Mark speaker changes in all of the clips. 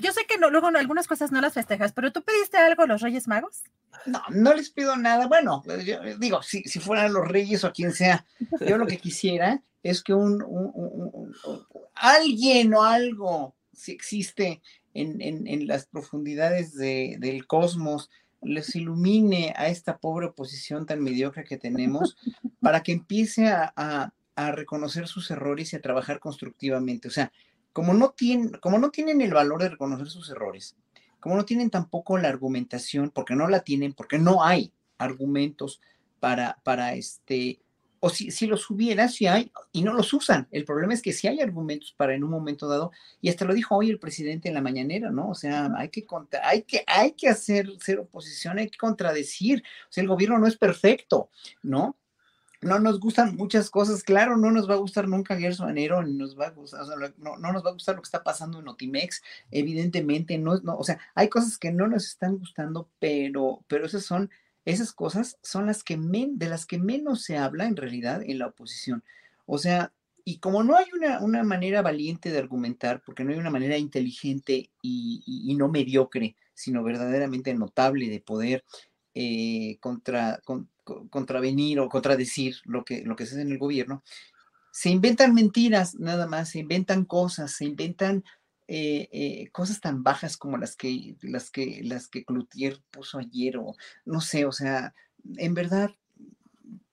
Speaker 1: yo sé que no, luego algunas cosas no las festejas, pero tú pediste algo a los Reyes Magos.
Speaker 2: No, no les pido nada. Bueno, yo digo, si, si fueran los Reyes o quien sea, yo lo que quisiera es que un, un- un- un- alguien o algo, si existe en, en- en las profundidades de- del cosmos, les ilumine a esta pobre oposición tan mediocre que tenemos para que empiece a, a- a reconocer sus errores y a trabajar constructivamente. O sea, como no, tienen, como no tienen el valor de reconocer sus errores, como no tienen tampoco la argumentación, porque no la tienen, porque no hay argumentos para, para este, o si, si los hubiera, si hay, y no los usan. El problema es que si hay argumentos para en un momento dado, y hasta lo dijo hoy el presidente en la mañanera, ¿no? O sea, hay que, contra, hay que, hay que hacer ser oposición, hay que contradecir. O sea, el gobierno no es perfecto, ¿no? No nos gustan muchas cosas, claro, no nos va a gustar nunca Gerson Manero, ni nos va a gustar, no, no nos va a gustar lo que está pasando en Notimex, evidentemente, no, no, o sea, hay cosas que no nos están gustando, pero, pero esas son, esas cosas son las que de las que menos se habla en realidad en la oposición. O sea, y como no hay una, una manera valiente de argumentar, porque no hay una manera inteligente y- y no mediocre, sino verdaderamente notable de poder eh, contra, con- co- contravenir o contradecir lo que, lo que se hace en el gobierno, se inventan mentiras nada más, se inventan cosas, se inventan eh, eh, cosas tan bajas como las que, las que, las que Cloutier puso ayer, o no sé, o sea, en verdad,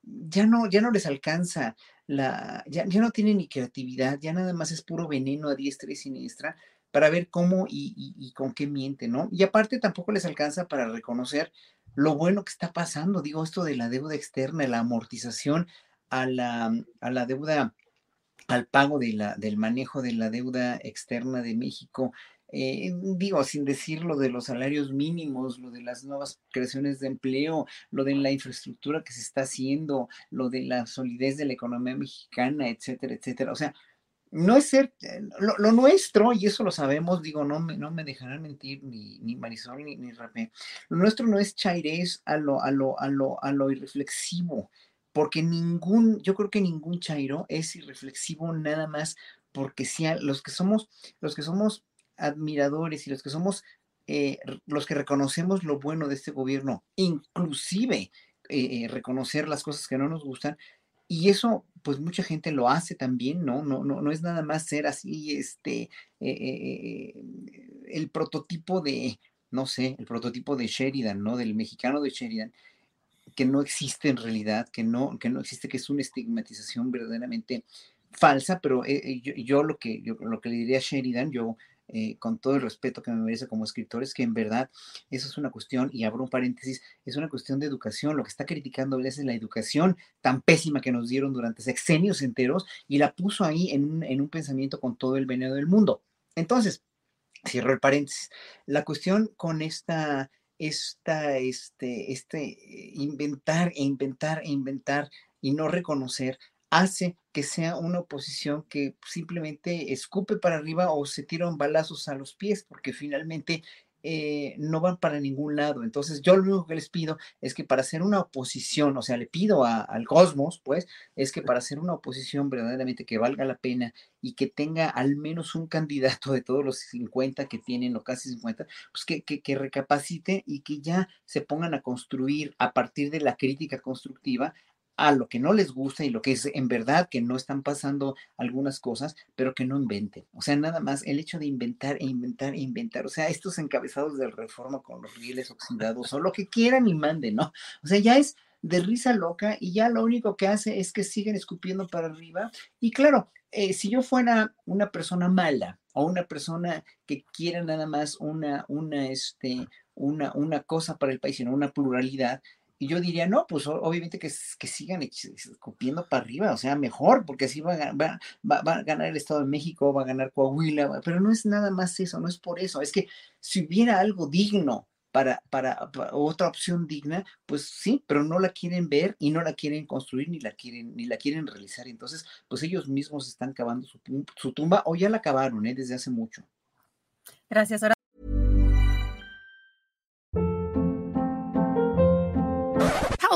Speaker 2: ya no, ya no les alcanza la, ya, no tienen ni creatividad, ya nada más es puro veneno a diestra y siniestra para ver cómo y con qué miente, ¿no? Y aparte tampoco les alcanza para reconocer lo bueno que está pasando, digo, esto de la deuda externa, la amortización a la, a la deuda, al pago de la, del manejo de la deuda externa de México. eh, digo, sin decir lo de los salarios mínimos, lo de las nuevas creaciones de empleo, lo de la infraestructura que se está haciendo, lo de la solidez de la economía mexicana, etcétera, etcétera. O sea, no es ser, eh, lo, nuestro, y eso lo sabemos, digo, no me, no me dejarán mentir ni, ni Marisol ni, ni Rapé, lo nuestro no es chairés a lo, a lo, a lo, a lo irreflexivo, porque ningún, yo creo que ningún chairo es irreflexivo nada más porque sea, los que somos, los que somos admiradores y los que somos, eh, los que reconocemos lo bueno de este gobierno, inclusive eh, reconocer las cosas que no nos gustan, y eso, pues mucha gente lo hace también, ¿no? No, no, no es nada más ser así, este, eh, eh, eh, el prototipo de, no sé, el prototipo de Sheridan, ¿no? Del mexicano de Sheridan, que no existe en realidad, que no, que no existe, que es una estigmatización verdaderamente falsa, pero eh, yo, yo lo que yo lo que le diría a Sheridan, yo eh, con todo el respeto que me merece como escritor, es que en verdad eso es una cuestión, y abro un paréntesis, es una cuestión de educación. Lo que está criticando es la educación tan pésima que nos dieron durante sexenios enteros y la puso ahí en un, en un pensamiento con todo el veneno del mundo. Entonces, cierro el paréntesis. La cuestión con esta, esta, este, este eh, inventar e inventar e inventar y no reconocer hace que sea una oposición que simplemente escupe para arriba o se tiran balazos a los pies, porque finalmente eh, no van para ningún lado. Entonces, yo lo único que les pido es que para hacer una oposición, o sea, le pido al cosmos, pues, es que para hacer una oposición verdaderamente que valga la pena y que tenga al menos un candidato de todos los 50 que tienen, o casi 50, pues que, que, que recapacite y que ya se pongan a construir a partir de la crítica constructiva a lo que no les gusta y lo que es en verdad que no están pasando algunas cosas, pero que no inventen. O sea, nada más el hecho de inventar e inventar e inventar. O sea, estos encabezados de reforma con los rieles oxidados o lo que quieran y manden, ¿no? O sea, ya es de risa loca y ya lo único que hace es que siguen escupiendo para arriba. Y claro, eh, si yo fuera una persona mala o una persona que quiera nada más una, una, este, una, una cosa para el país, sino una pluralidad, y yo diría, no, pues obviamente que, que sigan escupiendo para arriba, o sea, mejor, porque así va, va, va, a ganar el Estado de México, va a ganar Coahuila, pero no es nada más eso, no es por eso, es que si hubiera algo digno para, para, otra opción digna, pues sí, pero no la quieren ver y no la quieren construir ni la quieren, ni la quieren realizar. Entonces, pues ellos mismos están cavando su, tumba o ya la cavaron ¿eh? desde hace mucho.
Speaker 1: Gracias. Ahora